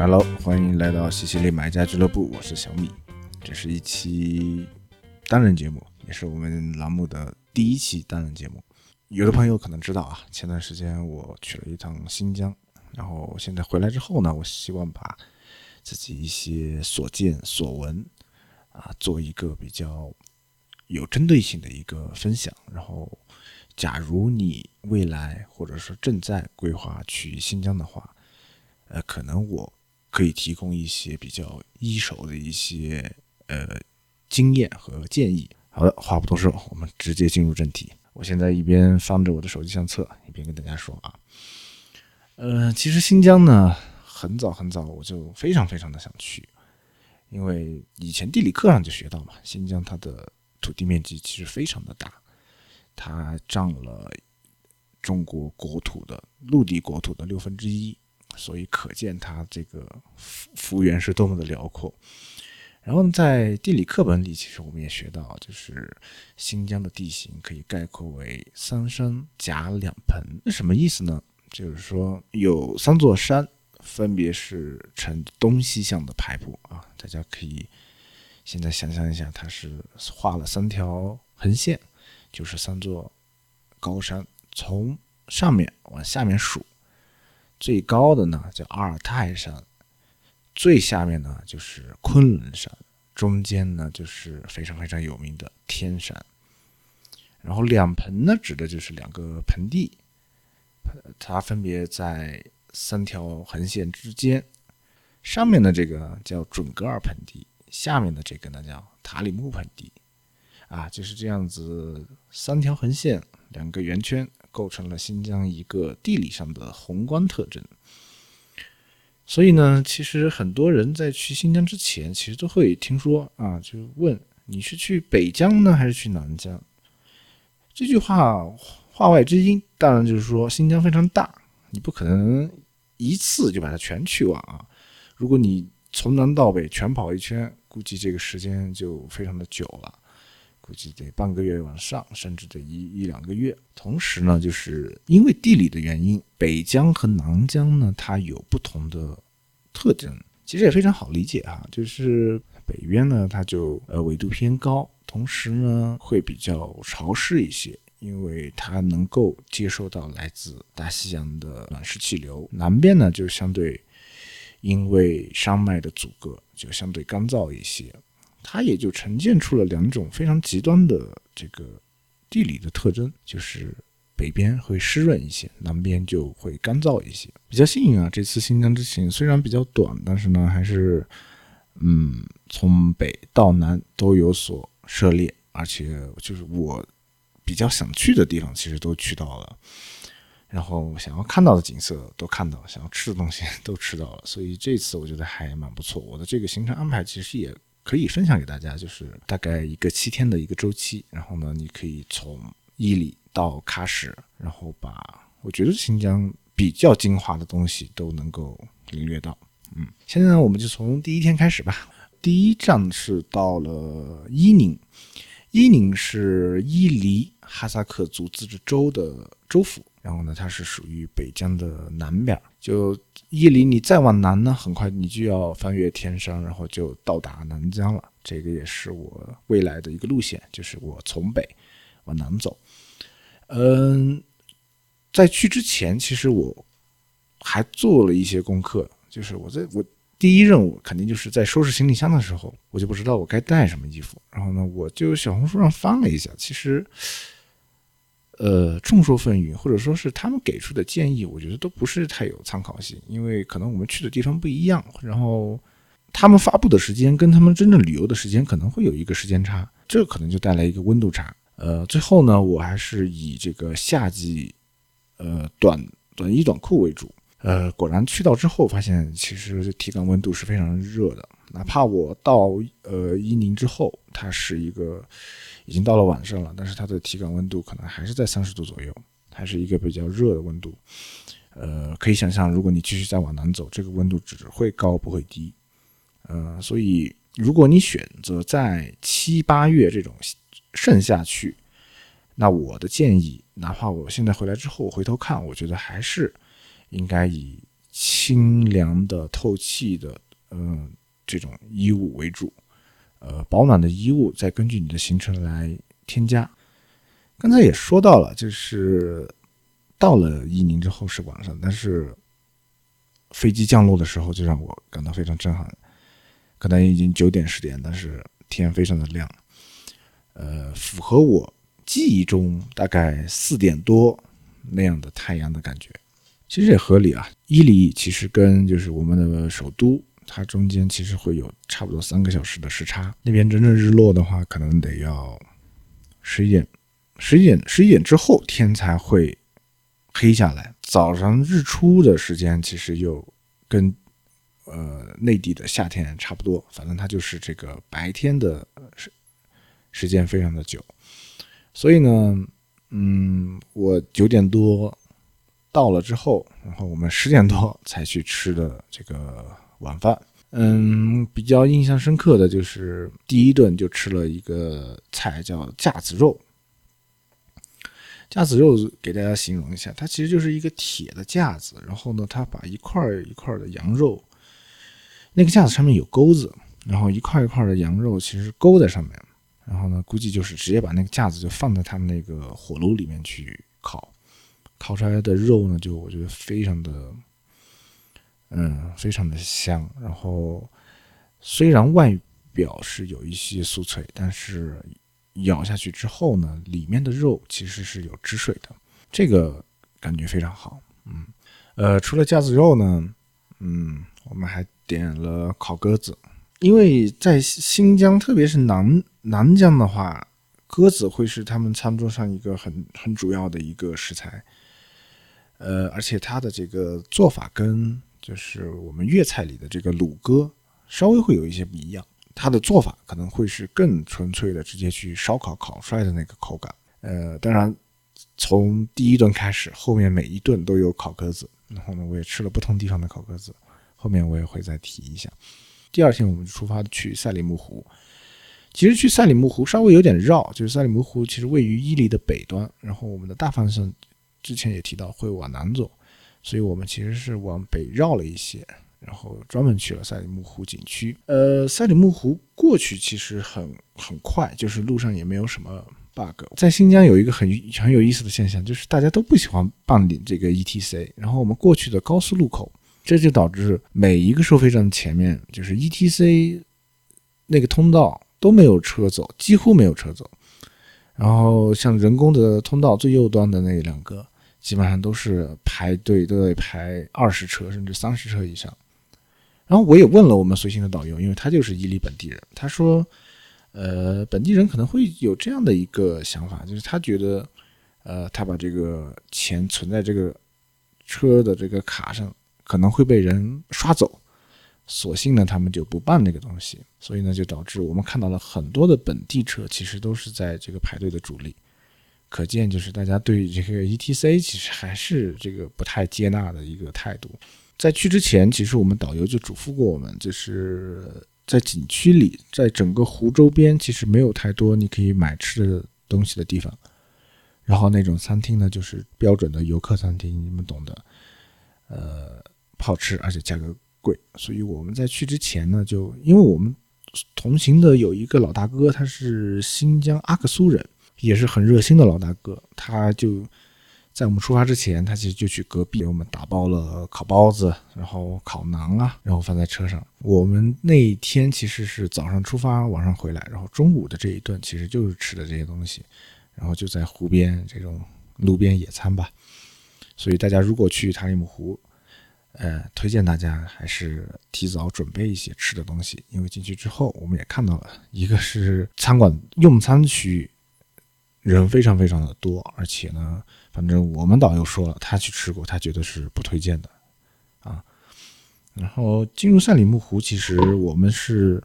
Hello，欢迎来到西西里买家俱乐部，我是小米。这是一期单人节目，也是我们栏目的第一期单人节目。有的朋友可能知道啊，前段时间我去了一趟新疆，然后现在回来之后呢，我希望把自己一些所见所闻啊，做一个比较有针对性的一个分享。然后，假如你未来或者说正在规划去新疆的话，呃，可能我可以提供一些比较一手的一些呃经验和建议。好的，话不多说，我们直接进入正题。我现在一边翻着我的手机相册，一边跟大家说啊，呃，其实新疆呢，很早很早我就非常非常的想去，因为以前地理课上就学到嘛，新疆它的土地面积其实非常的大，它占了中国国土的陆地国土的六分之一。所以可见它这个幅幅员是多么的辽阔。然后在地理课本里，其实我们也学到，就是新疆的地形可以概括为三山夹两盆。那什么意思呢？就是说有三座山，分别是呈东西向的排布啊。大家可以现在想象一下，它是画了三条横线，就是三座高山，从上面往下面数。最高的呢叫阿尔泰山，最下面呢就是昆仑山，中间呢就是非常非常有名的天山。然后两盆呢指的就是两个盆地，它分别在三条横线之间，上面的这个叫准格尔盆地，下面的这个呢叫塔里木盆地，啊就是这样子三条横线，两个圆圈。构成了新疆一个地理上的宏观特征，所以呢，其实很多人在去新疆之前，其实都会听说啊，就问你是去北疆呢，还是去南疆？这句话话外之音，当然就是说新疆非常大，你不可能一次就把它全去完啊。如果你从南到北全跑一圈，估计这个时间就非常的久了。估计得半个月往上，甚至得一一两个月。同时呢，就是因为地理的原因，北疆和南疆呢，它有不同的特征。其实也非常好理解哈，就是北边呢，它就呃纬度偏高，同时呢会比较潮湿一些，因为它能够接收到来自大西洋的暖湿气流。南边呢就相对因为山脉的阻隔，就相对干燥一些。它也就呈现出了两种非常极端的这个地理的特征，就是北边会湿润一些，南边就会干燥一些。比较幸运啊，这次新疆之行虽然比较短，但是呢，还是嗯从北到南都有所涉猎，而且就是我比较想去的地方，其实都去到了，然后想要看到的景色都看到，想要吃的东西 都吃到了，所以这次我觉得还蛮不错。我的这个行程安排其实也。可以分享给大家，就是大概一个七天的一个周期，然后呢，你可以从伊犁到喀什，然后把我觉得新疆比较精华的东西都能够领略到。嗯，现在呢，我们就从第一天开始吧。第一站是到了伊宁，伊宁是伊犁哈萨克族自治州的州府。然后呢，它是属于北疆的南边，就伊犁，你再往南呢，很快你就要翻越天山，然后就到达南疆了。这个也是我未来的一个路线，就是我从北往南走。嗯，在去之前，其实我还做了一些功课，就是我在我第一任务肯定就是在收拾行李箱的时候，我就不知道我该带什么衣服，然后呢，我就小红书上翻了一下，其实。呃，众说纷纭，或者说是他们给出的建议，我觉得都不是太有参考性，因为可能我们去的地方不一样，然后他们发布的时间跟他们真正旅游的时间可能会有一个时间差，这可能就带来一个温度差。呃，最后呢，我还是以这个夏季，呃，短短衣短裤为主。呃，果然去到之后发现，其实体感温度是非常热的，哪怕我到呃伊宁之后，它是一个。已经到了晚上了，但是它的体感温度可能还是在三十度左右，还是一个比较热的温度。呃，可以想象，如果你继续再往南走，这个温度只会高不会低。呃，所以如果你选择在七八月这种盛夏去，那我的建议，哪怕我现在回来之后回头看，我觉得还是应该以清凉的、透气的，嗯，这种衣物为主。呃，保暖的衣物再根据你的行程来添加。刚才也说到了，就是到了伊宁之后是晚上，但是飞机降落的时候就让我感到非常震撼。可能已经九点十点，但是天非常的亮，呃，符合我记忆中大概四点多那样的太阳的感觉。其实也合理啊，伊犁其实跟就是我们的首都。它中间其实会有差不多三个小时的时差，那边真正日落的话，可能得要十一点、十一点、十一点之后天才会黑下来。早上日出的时间其实又跟呃内地的夏天差不多，反正它就是这个白天的时时间非常的久。所以呢，嗯，我九点多到了之后，然后我们十点多才去吃的这个。晚饭，嗯，比较印象深刻的就是第一顿就吃了一个菜叫架子肉。架子肉给大家形容一下，它其实就是一个铁的架子，然后呢，它把一块一块的羊肉，那个架子上面有钩子，然后一块一块的羊肉其实勾在上面，然后呢，估计就是直接把那个架子就放在他们那个火炉里面去烤，烤出来的肉呢，就我觉得非常的。嗯，非常的香。然后虽然外表是有一些酥脆，但是咬下去之后呢，里面的肉其实是有汁水的，这个感觉非常好。嗯，呃，除了架子肉呢，嗯，我们还点了烤鸽子，因为在新疆，特别是南南疆的话，鸽子会是他们餐桌上一个很很主要的一个食材。呃，而且它的这个做法跟就是我们粤菜里的这个卤鸽，稍微会有一些不一样。它的做法可能会是更纯粹的，直接去烧烤烤出来的那个口感。呃，当然，从第一顿开始，后面每一顿都有烤鸽子。然后呢，我也吃了不同地方的烤鸽子，后面我也会再提一下。第二天我们就出发去赛里木湖。其实去赛里木湖稍微有点绕，就是赛里木湖其实位于伊犁的北端，然后我们的大方向之前也提到会往南走。所以我们其实是往北绕了一些，然后专门去了赛里木湖景区。呃，赛里木湖过去其实很很快，就是路上也没有什么 bug。在新疆有一个很很有意思的现象，就是大家都不喜欢办理这个 ETC。然后我们过去的高速路口，这就导致每一个收费站前面就是 ETC 那个通道都没有车走，几乎没有车走。然后像人工的通道最右端的那两个。基本上都是排队都得排二十车甚至三十车以上，然后我也问了我们随行的导游，因为他就是伊犁本地人，他说，呃，本地人可能会有这样的一个想法，就是他觉得，呃，他把这个钱存在这个车的这个卡上，可能会被人刷走，索性呢他们就不办这个东西，所以呢就导致我们看到了很多的本地车其实都是在这个排队的主力。可见，就是大家对这个 ETC 其实还是这个不太接纳的一个态度。在去之前，其实我们导游就嘱咐过我们，就是在景区里，在整个湖周边，其实没有太多你可以买吃的东西的地方。然后那种餐厅呢，就是标准的游客餐厅，你们懂的，呃，好吃而且价格贵。所以我们在去之前呢，就因为我们同行的有一个老大哥，他是新疆阿克苏人。也是很热心的老大哥，他就在我们出发之前，他其实就去隔壁给我们打包了烤包子，然后烤馕啊，然后放在车上。我们那一天其实是早上出发，晚上回来，然后中午的这一顿其实就是吃的这些东西，然后就在湖边这种路边野餐吧。所以大家如果去塔里木湖，呃，推荐大家还是提早准备一些吃的东西，因为进去之后我们也看到了，一个是餐馆用餐区域。人非常非常的多，而且呢，反正我们导游说了，他去吃过，他觉得是不推荐的，啊。然后进入赛里木湖，其实我们是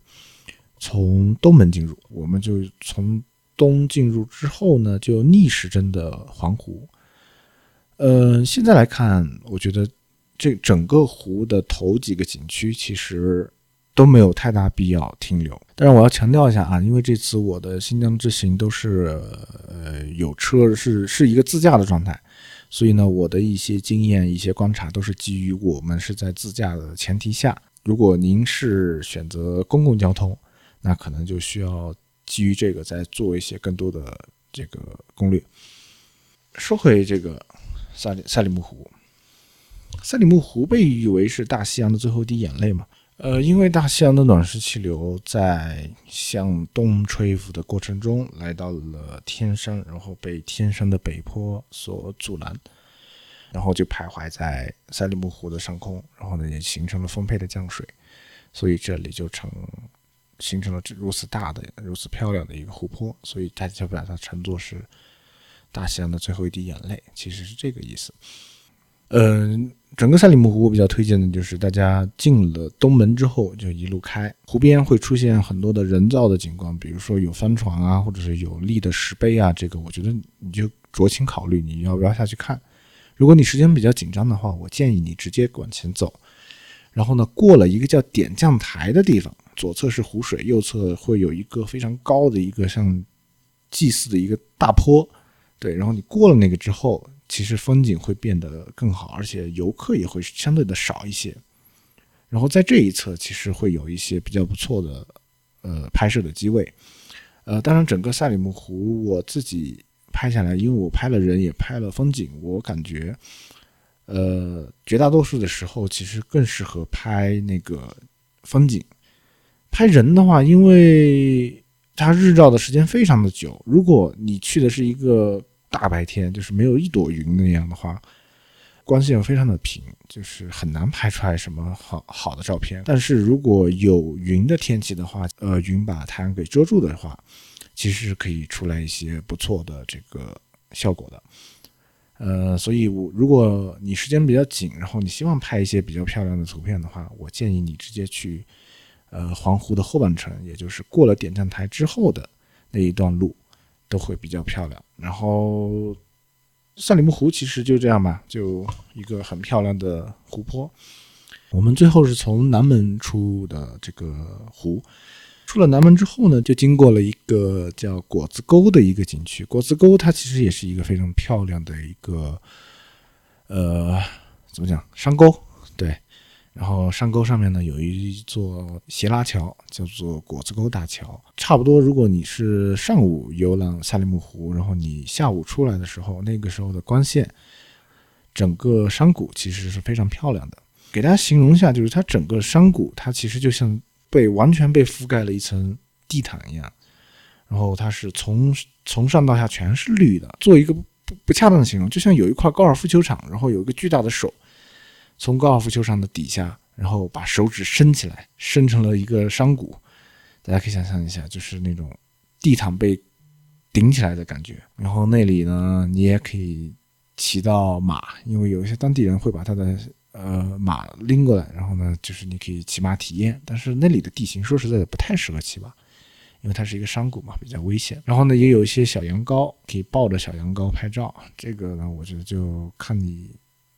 从东门进入，我们就从东进入之后呢，就逆时针的环湖。呃，现在来看，我觉得这整个湖的头几个景区其实。都没有太大必要停留，但是我要强调一下啊，因为这次我的新疆之行都是呃有车，是是一个自驾的状态，所以呢，我的一些经验、一些观察都是基于我们是在自驾的前提下。如果您是选择公共交通，那可能就需要基于这个再做一些更多的这个攻略。说回这个萨里萨里木湖，萨里木湖被誉为是大西洋的最后一滴眼泪嘛？呃，因为大西洋的暖湿气流在向东吹拂的过程中，来到了天山，然后被天山的北坡所阻拦，然后就徘徊在赛里木湖的上空，然后呢也形成了丰沛的降水，所以这里就成形成了如此大的、如此漂亮的一个湖泊，所以大家把它称作是大西洋的最后一滴眼泪，其实是这个意思。嗯。整个赛里木湖我比较推荐的就是大家进了东门之后就一路开，湖边会出现很多的人造的景观，比如说有帆船啊，或者是有立的石碑啊，这个我觉得你就酌情考虑你要不要下去看。如果你时间比较紧张的话，我建议你直接往前走，然后呢过了一个叫点将台的地方，左侧是湖水，右侧会有一个非常高的一个像祭祀的一个大坡，对，然后你过了那个之后。其实风景会变得更好，而且游客也会相对的少一些。然后在这一侧，其实会有一些比较不错的呃拍摄的机位。呃，当然整个赛里木湖我自己拍下来，因为我拍了人也拍了风景，我感觉呃绝大多数的时候其实更适合拍那个风景。拍人的话，因为它日照的时间非常的久，如果你去的是一个。大白天就是没有一朵云那样的话，光线非常的平，就是很难拍出来什么好好的照片。但是如果有云的天气的话，呃，云把太阳给遮住的话，其实是可以出来一些不错的这个效果的。呃，所以我如果你时间比较紧，然后你希望拍一些比较漂亮的图片的话，我建议你直接去呃黄湖的后半程，也就是过了点将台之后的那一段路。都会比较漂亮。然后，赛里木湖其实就这样吧，就一个很漂亮的湖泊。我们最后是从南门出的这个湖，出了南门之后呢，就经过了一个叫果子沟的一个景区。果子沟它其实也是一个非常漂亮的一个，呃，怎么讲山沟？对。然后山沟上面呢有一座斜拉桥，叫做果子沟大桥。差不多，如果你是上午游览赛里木湖，然后你下午出来的时候，那个时候的光线，整个山谷其实是非常漂亮的。给大家形容一下，就是它整个山谷，它其实就像被完全被覆盖了一层地毯一样。然后它是从从上到下全是绿的。做一个不不恰当的形容，就像有一块高尔夫球场，然后有一个巨大的手。从高尔夫球场的底下，然后把手指伸起来，伸成了一个山谷。大家可以想象一下，就是那种地毯被顶起来的感觉。然后那里呢，你也可以骑到马，因为有一些当地人会把他的呃马拎过来，然后呢，就是你可以骑马体验。但是那里的地形说实在的不太适合骑马，因为它是一个山谷嘛，比较危险。然后呢，也有一些小羊羔，可以抱着小羊羔拍照。这个呢，我觉得就看你。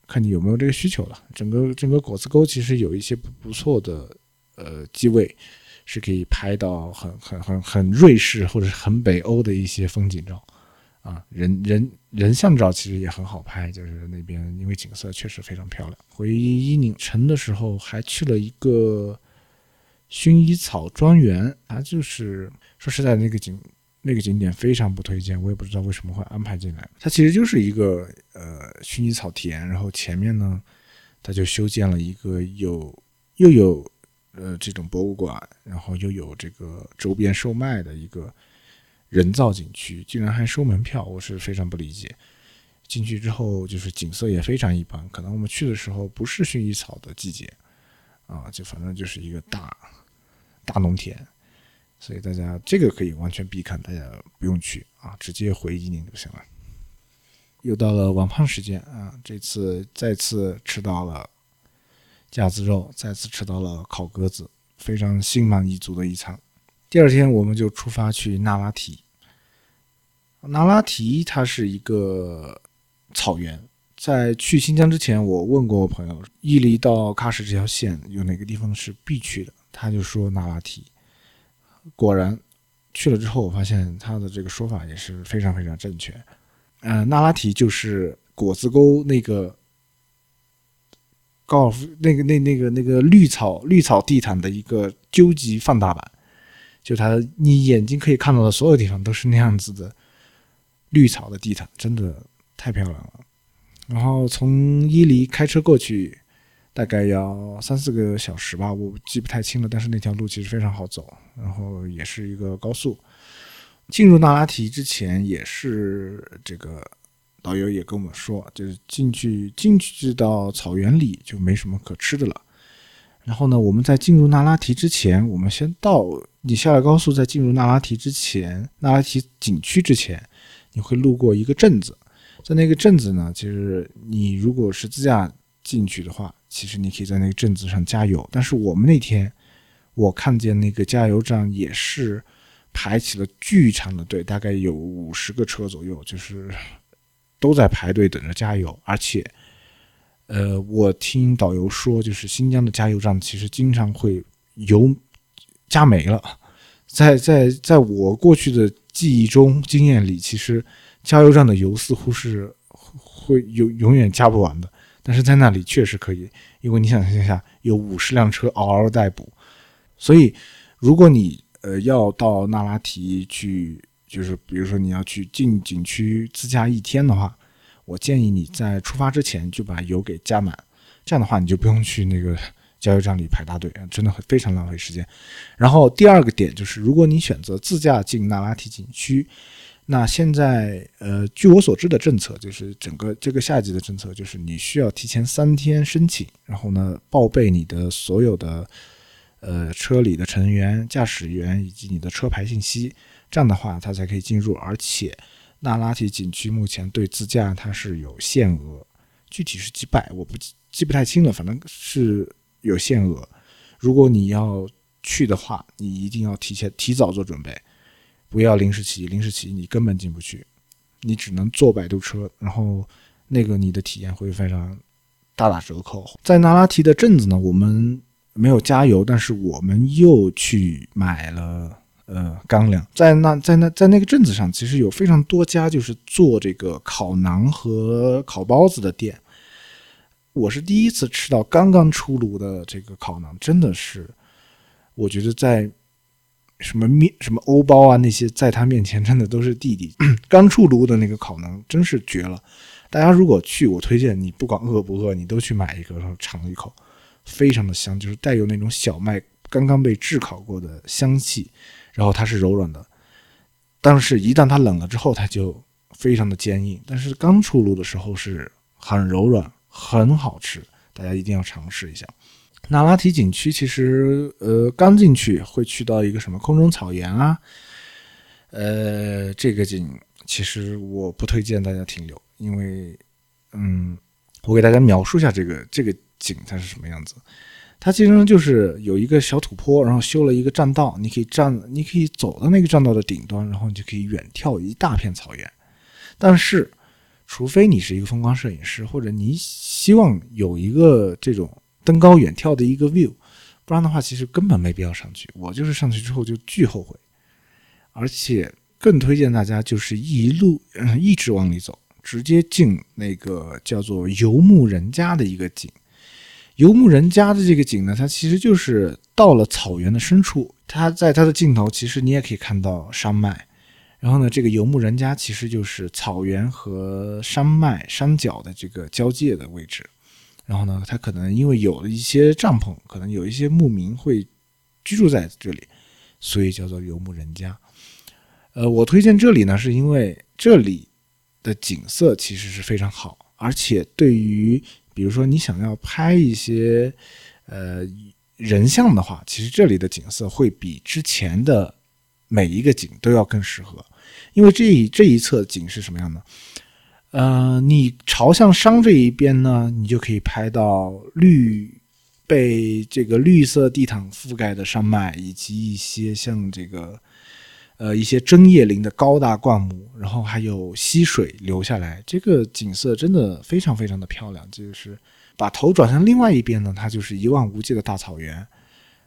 看你有没有这个需求了。整个整个果子沟其实有一些不不错的呃机位，是可以拍到很很很很瑞士或者很北欧的一些风景照啊，人人人像照其实也很好拍，就是那边因为景色确实非常漂亮。回伊宁城的时候还去了一个薰衣草庄园，它就是说实在那个景。那个景点非常不推荐，我也不知道为什么会安排进来。它其实就是一个呃薰衣草田，然后前面呢，它就修建了一个有又有呃这种博物馆，然后又有这个周边售卖的一个人造景区，竟然还收门票，我是非常不理解。进去之后就是景色也非常一般，可能我们去的时候不是薰衣草的季节啊，就反正就是一个大大农田。所以大家这个可以完全避开，大家不用去啊，直接回伊宁就行了。又到了晚饭时间啊，这次再次吃到了架子肉，再次吃到了烤鸽子，非常心满意足的一餐。第二天我们就出发去那拉提。那拉提它是一个草原，在去新疆之前，我问过我朋友，伊犁到喀什这条线有哪个地方是必去的，他就说那拉提。果然去了之后，我发现他的这个说法也是非常非常正确。嗯，那拉提就是果子沟那个高尔夫那个那那个那个绿草绿草地毯的一个究极放大版，就它你眼睛可以看到的所有地方都是那样子的绿草的地毯，真的太漂亮了。然后从伊犁开车过去，大概要三四个小时吧，我记不太清了。但是那条路其实非常好走，然后也是一个高速。进入那拉提之前，也是这个导游也跟我们说，就是进去进去到草原里就没什么可吃的了。然后呢，我们在进入那拉提之前，我们先到你下了高速，在进入那拉提之前，那拉提景区之前，你会路过一个镇子。在那个镇子呢，其实你如果是自驾进去的话，其实你可以在那个镇子上加油。但是我们那天，我看见那个加油站也是排起了巨长的队，大概有五十个车左右，就是都在排队等着加油。而且，呃，我听导游说，就是新疆的加油站其实经常会油加没了。在在在我过去的记忆中、经验里，其实。加油站的油似乎是会永永远加不完的，但是在那里确实可以，因为你想象一下，有五十辆车嗷嗷待哺，所以如果你呃要到那拉提去，就是比如说你要去进景区自驾一天的话，我建议你在出发之前就把油给加满，这样的话你就不用去那个 加油站里排大队啊，真的很非常浪费时间。然后第二个点就是，如果你选择自驾进那拉提景区。那现在，呃，据我所知的政策，就是整个这个夏季的政策，就是你需要提前三天申请，然后呢，报备你的所有的，呃，车里的成员、驾驶员以及你的车牌信息，这样的话，它才可以进入。而且，那拉提景区目前对自驾它是有限额，具体是几百，我不记不太清了，反正是有限额。如果你要去的话，你一定要提前提早做准备。不要临时起，临时起你根本进不去，你只能坐摆渡车，然后那个你的体验会非常大打折扣。在那拉提的镇子呢，我们没有加油，但是我们又去买了呃干粮。在那在那在那个镇子上，其实有非常多家就是做这个烤馕和烤包子的店。我是第一次吃到刚刚出炉的这个烤馕，真的是，我觉得在。什么面、什么欧包啊，那些在他面前真的都是弟弟。刚出炉的那个烤馕真是绝了！大家如果去，我推荐你，不管饿不饿，你都去买一个，然后尝一口，非常的香，就是带有那种小麦刚刚被炙烤过的香气，然后它是柔软的，但是一旦它冷了之后，它就非常的坚硬。但是刚出炉的时候是很柔软，很好吃，大家一定要尝试一下。那拉提景区其实，呃，刚进去会去到一个什么空中草原啊，呃，这个景其实我不推荐大家停留，因为，嗯，我给大家描述一下这个这个景它是什么样子。它其实就是有一个小土坡，然后修了一个栈道，你可以站，你可以走到那个栈道的顶端，然后你就可以远眺一大片草原。但是，除非你是一个风光摄影师，或者你希望有一个这种。登高远眺的一个 view，不然的话，其实根本没必要上去。我就是上去之后就巨后悔，而且更推荐大家就是一路嗯一直往里走，直接进那个叫做游牧人家的一个景。游牧人家的这个景呢，它其实就是到了草原的深处，它在它的尽头，其实你也可以看到山脉。然后呢，这个游牧人家其实就是草原和山脉山脚的这个交界的位置。然后呢，他可能因为有了一些帐篷，可能有一些牧民会居住在这里，所以叫做游牧人家。呃，我推荐这里呢，是因为这里的景色其实是非常好，而且对于比如说你想要拍一些呃人像的话，其实这里的景色会比之前的每一个景都要更适合。因为这一这一侧景是什么样的？呃，你朝向山这一边呢，你就可以拍到绿被这个绿色地毯覆盖的山脉，以及一些像这个呃一些针叶林的高大灌木，然后还有溪水流下来，这个景色真的非常非常的漂亮。就是把头转向另外一边呢，它就是一望无际的大草原，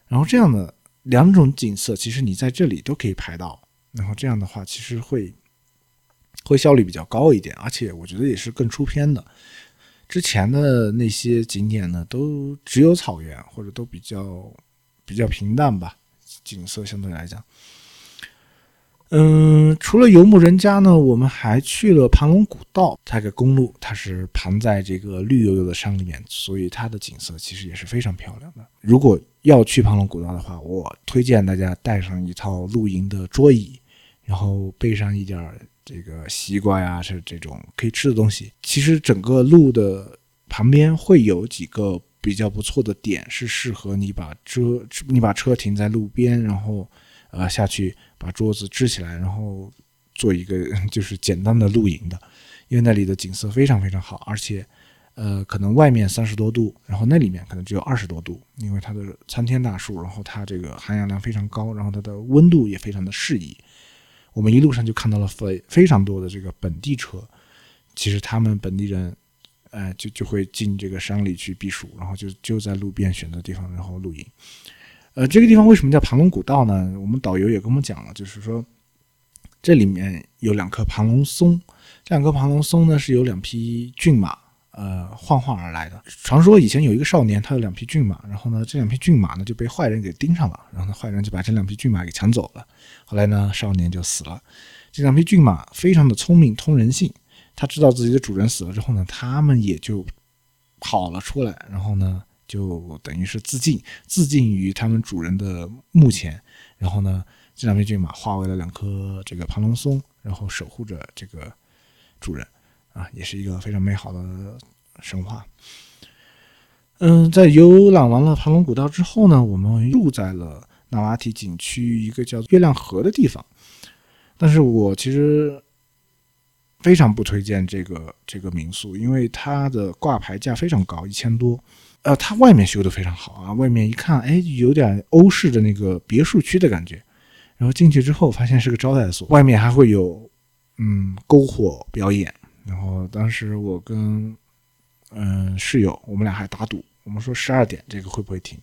然后这样的两种景色，其实你在这里都可以拍到，然后这样的话，其实会。会效率比较高一点，而且我觉得也是更出片的。之前的那些景点呢，都只有草原或者都比较比较平淡吧，景色相对来讲。嗯，除了游牧人家呢，我们还去了盘龙古道。它个公路，它是盘在这个绿油油的山里面，所以它的景色其实也是非常漂亮的。如果要去盘龙古道的话，我推荐大家带上一套露营的桌椅，然后备上一点这个西瓜呀，是这种可以吃的东西。其实整个路的旁边会有几个比较不错的点，是适合你把车你把车停在路边，然后呃下去。把桌子支起来，然后做一个 就是简单的露营的，因为那里的景色非常非常好，而且，呃，可能外面三十多度，然后那里面可能只有二十多度，因为它的参天大树，然后它这个含氧量非常高，然后它的温度也非常的适宜。我们一路上就看到了非非常多的这个本地车，其实他们本地人，呃，就就会进这个山里去避暑，然后就就在路边选择地方然后露营。呃，这个地方为什么叫盘龙古道呢？我们导游也跟我们讲了，就是说这里面有两棵盘龙松，这两棵盘龙松呢是有两匹骏马呃幻化而来的。传说以前有一个少年，他有两匹骏马，然后呢这两匹骏马呢就被坏人给盯上了，然后呢坏人就把这两匹骏马给抢走了。后来呢少年就死了。这两匹骏马非常的聪明，通人性，他知道自己的主人死了之后呢，他们也就跑了出来，然后呢。就等于是自尽，自尽于他们主人的墓前。然后呢，这两匹骏马化为了两棵这个盘龙松，然后守护着这个主人，也是一个非常美好的神话。嗯，在游览完了盘龙古道之后呢，我们住在了纳瓦提景区一个叫月亮河的地方。但是我其实非常不推荐这个这个民宿，因为它的挂牌价非常高，一千多。呃，它外面修的非常好啊，外面一看，哎，有点欧式的那个别墅区的感觉。然后进去之后，发现是个招待所，外面还会有嗯篝火表演。然后当时我跟嗯室友，我们俩还打赌，我们说十二点这个会不会停？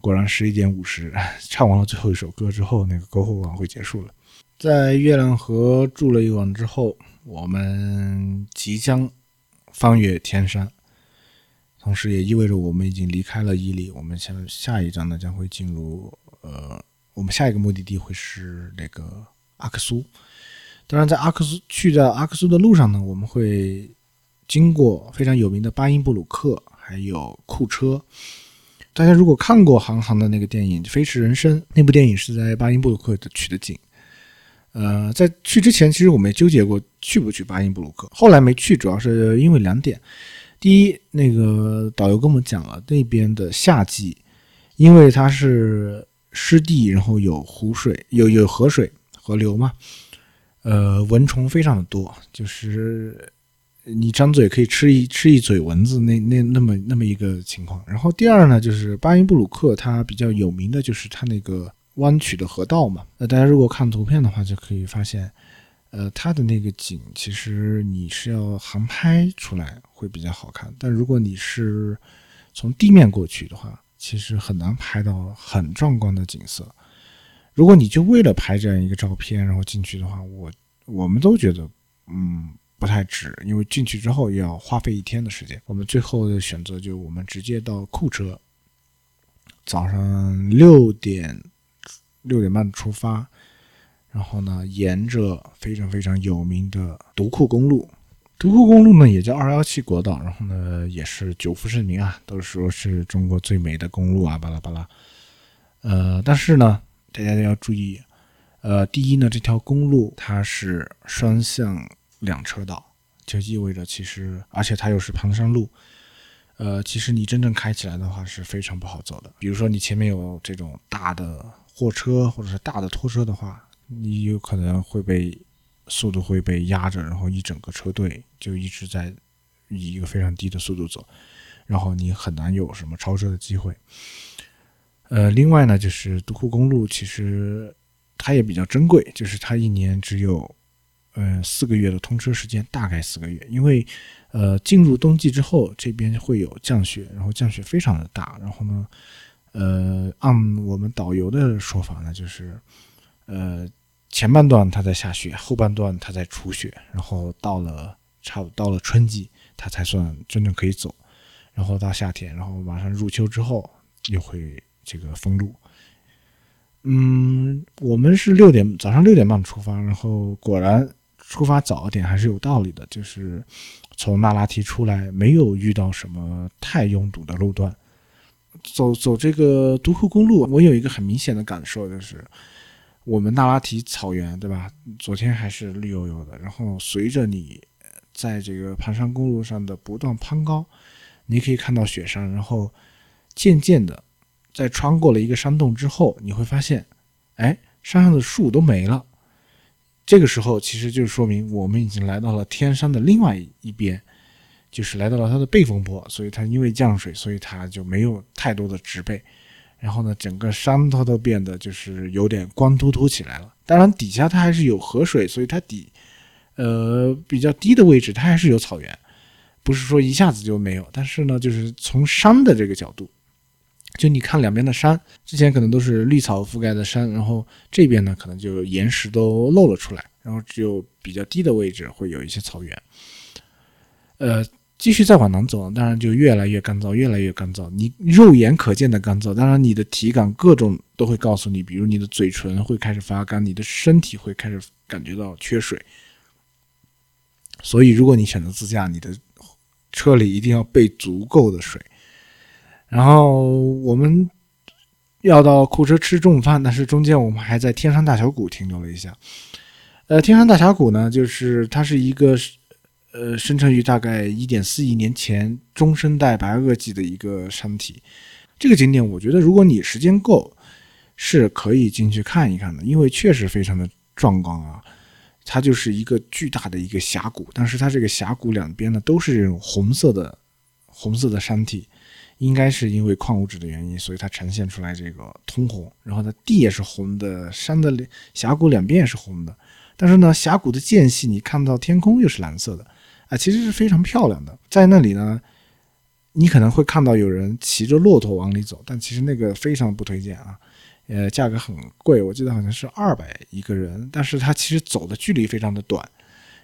果然十一点五十，唱完了最后一首歌之后，那个篝火晚会结束了。在月亮河住了一晚之后，我们即将翻越天山。同时也意味着我们已经离开了伊犁，我们下下一站呢将会进入呃，我们下一个目的地会是那个阿克苏。当然，在阿克苏去到阿克苏的路上呢，我们会经过非常有名的巴音布鲁克，还有库车。大家如果看过韩寒的那个电影《飞驰人生》，那部电影是在巴音布鲁克的取的景。呃，在去之前，其实我们也纠结过去不去巴音布鲁克，后来没去，主要是因为两点。第一，那个导游跟我们讲了，那边的夏季，因为它是湿地，然后有湖水，有有河水、河流嘛，呃，蚊虫非常的多，就是你张嘴可以吃一吃一嘴蚊子，那那那么那么一个情况。然后第二呢，就是巴音布鲁克，它比较有名的就是它那个弯曲的河道嘛。那大家如果看图片的话，就可以发现。呃，它的那个景其实你是要航拍出来会比较好看，但如果你是从地面过去的话，其实很难拍到很壮观的景色。如果你就为了拍这样一个照片然后进去的话，我我们都觉得嗯不太值，因为进去之后要花费一天的时间。我们最后的选择就我们直接到库车，早上六点六点半出发。然后呢，沿着非常非常有名的独库公路，独库公路呢也叫二幺七国道，然后呢也是久负盛名啊，都说是中国最美的公路啊，巴拉巴拉。呃，但是呢，大家都要注意，呃，第一呢，这条公路它是双向两车道，就意味着其实，而且它又是盘山路，呃，其实你真正开起来的话是非常不好走的。比如说你前面有这种大的货车或者是大的拖车的话。你有可能会被速度会被压着，然后一整个车队就一直在以一个非常低的速度走，然后你很难有什么超车的机会。呃，另外呢，就是独库公路其实它也比较珍贵，就是它一年只有呃四个月的通车时间，大概四个月，因为呃进入冬季之后这边会有降雪，然后降雪非常的大，然后呢，呃按我们导游的说法呢，就是呃。前半段它在下雪，后半段它在除雪，然后到了差不到了春季，它才算真正可以走。然后到夏天，然后马上入秋之后又会这个封路。嗯，我们是六点早上六点半出发，然后果然出发早一点还是有道理的，就是从那拉提出来没有遇到什么太拥堵的路段。走走这个独库公路，我有一个很明显的感受，就是我们那拉提草原，对吧？昨天还是绿油油的，然后随着你在这个盘山公路上的不断攀高，你可以看到雪山，然后渐渐的在穿过了一个山洞之后，你会发现，哎，山上的树都没了。这个时候，其实就是说明我们已经来到了天山的另外一边。就是来到了它的背风坡，所以它因为降水，所以它就没有太多的植被。然后呢，整个山它都变得就是有点光秃秃起来了。当然底下它还是有河水，所以它底呃比较低的位置它还是有草原，不是说一下子就没有。但是呢，就是从山的这个角度，就你看两边的山，之前可能都是绿草覆盖的山，然后这边呢可能就岩石都露了出来，然后只有比较低的位置会有一些草原，呃。继续再往南走，当然就越来越干燥，越来越干燥。你肉眼可见的干燥，当然你的体感各种都会告诉你，比如你的嘴唇会开始发干，你的身体会开始感觉到缺水。所以，如果你选择自驾，你的车里一定要备足够的水。然后我们要到库车吃中午饭，但是中间我们还在天山大峡谷停留了一下。呃，天山大峡谷呢，就是它是一个。呃，生成于大概一点四亿年前中生代白垩纪的一个山体，这个景点我觉得如果你时间够，是可以进去看一看的，因为确实非常的壮观啊。它就是一个巨大的一个峡谷，但是它这个峡谷两边呢都是这种红色的红色的山体，应该是因为矿物质的原因，所以它呈现出来这个通红。然后呢，地也是红的，山的峡谷两边也是红的，但是呢，峡谷的间隙你看到天空又是蓝色的。啊，其实是非常漂亮的。在那里呢，你可能会看到有人骑着骆驼往里走，但其实那个非常不推荐啊。呃，价格很贵，我记得好像是二百一个人，但是它其实走的距离非常的短，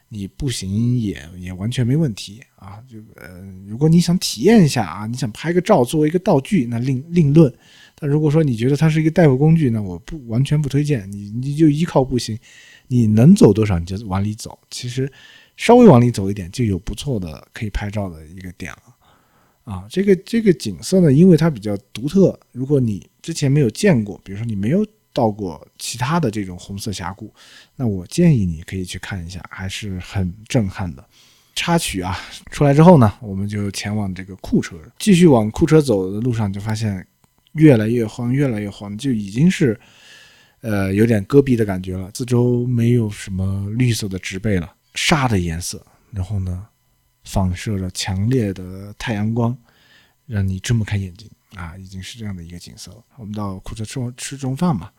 你步行也也完全没问题啊。就呃，如果你想体验一下啊，你想拍个照作为一个道具，那另另论。但如果说你觉得它是一个代步工具，那我不完全不推荐你，你就依靠步行，你能走多少你就往里走。其实。稍微往里走一点，就有不错的可以拍照的一个点了，啊，这个这个景色呢，因为它比较独特，如果你之前没有见过，比如说你没有到过其他的这种红色峡谷，那我建议你可以去看一下，还是很震撼的。插曲啊，出来之后呢，我们就前往这个库车，继续往库车走的路上，就发现越来越荒，越来越荒，就已经是呃有点戈壁的感觉了，四周没有什么绿色的植被了。沙的颜色，然后呢，反射着强烈的太阳光，让你睁不开眼睛啊！已经是这样的一个景色了。我们到库车吃吃中饭嘛，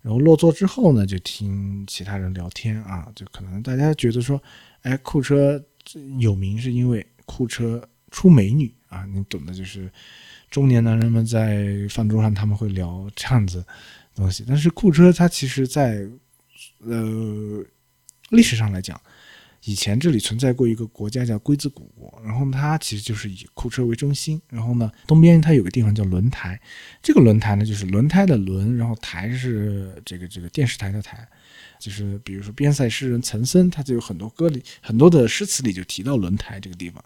然后落座之后呢，就听其他人聊天啊，就可能大家觉得说，哎，库车有名是因为库车出美女啊，你懂的，就是中年男人们在饭桌上他们会聊这样子东西。但是库车它其实，在呃历史上来讲，以前这里存在过一个国家叫龟兹古国，然后它其实就是以库车为中心，然后呢东边它有个地方叫轮台，这个轮台呢就是轮胎的轮，然后台是这个这个电视台的台，就是比如说边塞诗人岑参，他就有很多歌里很多的诗词里就提到轮台这个地方，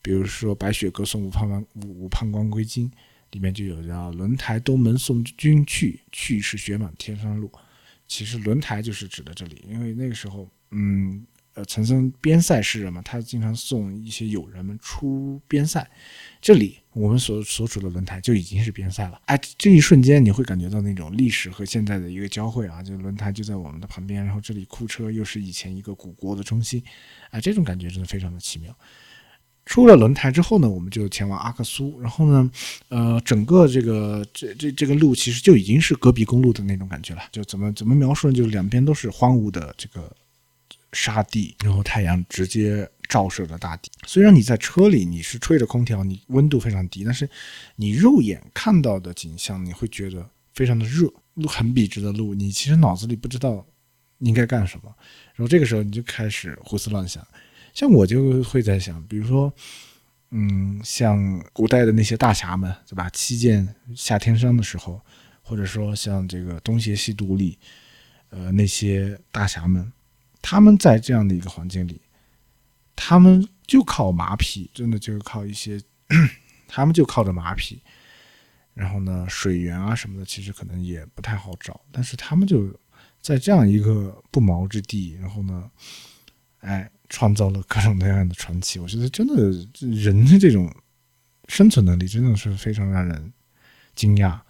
比如说白雪歌送武判官武判官归京，里面就有叫轮台东门送君去，去是雪满天山路，其实轮台就是指的这里，因为那个时候嗯。呃，岑参边塞诗人嘛，他经常送一些友人们出边塞。这里我们所所处的轮台就已经是边塞了。哎，这一瞬间你会感觉到那种历史和现在的一个交汇啊，就轮台就在我们的旁边，然后这里库车又是以前一个古国的中心，哎，这种感觉真的非常的奇妙。出了轮台之后呢，我们就前往阿克苏，然后呢，呃，整个这个这这这个路其实就已经是戈壁公路的那种感觉了。就怎么怎么描述呢？就两边都是荒芜的这个。沙地，然后太阳直接照射着大地。虽然你在车里，你是吹着空调，你温度非常低，但是你肉眼看到的景象，你会觉得非常的热。路很笔直的路，你其实脑子里不知道应该干什么。然后这个时候你就开始胡思乱想。像我就会在想，比如说，嗯，像古代的那些大侠们，对吧？七剑下天山的时候，或者说像这个东邪西毒里，呃，那些大侠们，他们在这样的一个环境里，他们就靠马匹，真的就是靠一些，他们就靠着马匹。然后呢，水源啊什么的，其实可能也不太好找，但是他们就在这样一个不毛之地，然后呢，哎。创造了各种各样的传奇，我觉得真的人的这种生存能力真的是非常让人惊讶。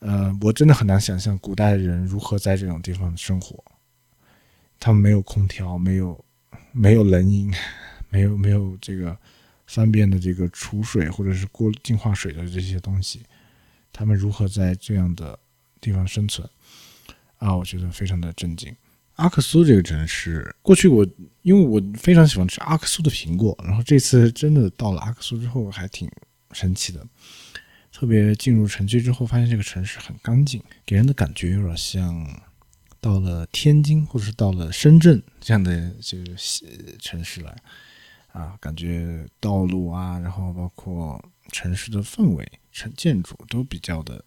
呃，我真的很难想象古代人如何在这种地方生活。他们没有空调，没有没有冷饮，没有没有这个方便的这个储水或者是过净化水的这些东西，他们如何在这样的地方生存？啊，我觉得非常的震惊。阿克苏这个城市，过去我因为我非常喜欢吃阿克苏的苹果，然后这次真的到了阿克苏之后，还挺神奇的。特别进入城区之后，发现这个城市很干净，给人的感觉有点像到了天津或者是到了深圳这样的这个城市来啊，感觉道路啊，然后包括城市的氛围、城建筑都比较的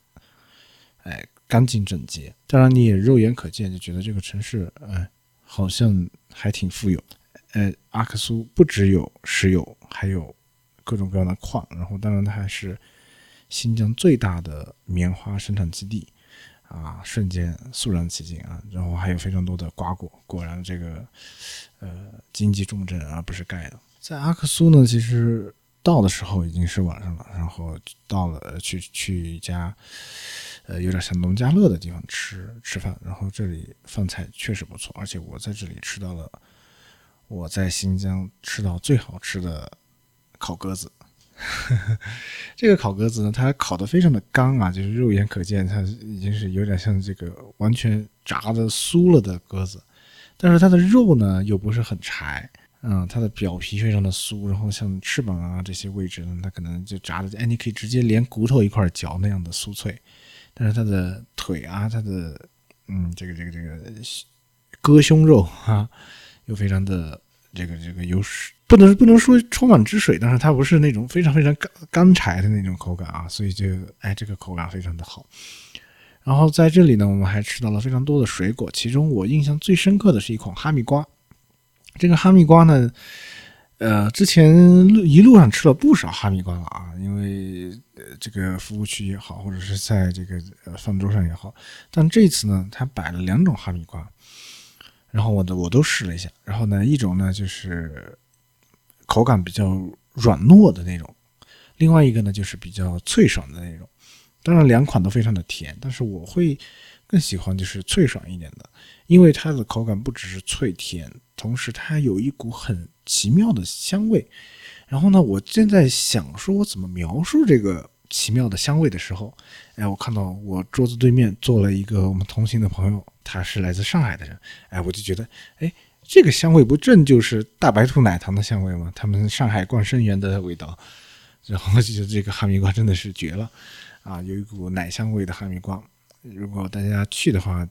哎。干净整洁，当然你也肉眼可见，就觉得这个城市，呃，好像还挺富有。呃，阿克苏不只有石油，还有各种各样的矿，然后当然它还是新疆最大的棉花生产基地，啊，瞬间肃然起敬啊。然后还有非常多的瓜果，果然这个，呃，经济重镇而不是盖的。在阿克苏呢，其实到的时候已经是晚上了，然后到了去去一家。呃，有点像农家乐的地方吃吃饭，然后这里饭菜确实不错，而且我在这里吃到了我在新疆吃到最好吃的烤鸽子。这个烤鸽子呢，它烤的非常的干啊，就是肉眼可见，它已经是有点像这个完全炸的酥了的鸽子，但是它的肉呢又不是很柴，嗯，它的表皮非常的酥，然后像翅膀啊这些位置呢，它可能就炸的，哎，你可以直接连骨头一块嚼那样的酥脆。但是它的腿啊，它的嗯，这个这个这个割胸肉啊，又非常的这个这个有水，不能不能说充满汁水，但是它不是那种非常非常干干柴的那种口感啊，所以就哎，这个口感非常的好。然后在这里呢，我们还吃到了非常多的水果，其中我印象最深刻的是一款哈密瓜。这个哈密瓜呢。呃，之前一路上吃了不少哈密瓜了啊，因为呃这个服务区也好，或者是在这个呃饭桌上也好，但这次呢，他摆了两种哈密瓜，然后我的我都试了一下，然后呢，一种呢就是口感比较软糯的那种，另外一个呢就是比较脆爽的那种，当然两款都非常的甜，但是我会更喜欢就是脆爽一点的，因为它的口感不只是脆甜，同时它有一股很。奇妙的香味，然后呢，我正在想说我怎么描述这个奇妙的香味的时候，哎，我看到我桌子对面坐了一个我们同行的朋友，他是来自上海的人，哎，我就觉得，哎，这个香味不正就是大白兔奶糖的香味吗？他们上海冠生园的味道，然后就觉得这个哈密瓜真的是绝了，啊，有一股奶香味的哈密瓜，如果大家去的话，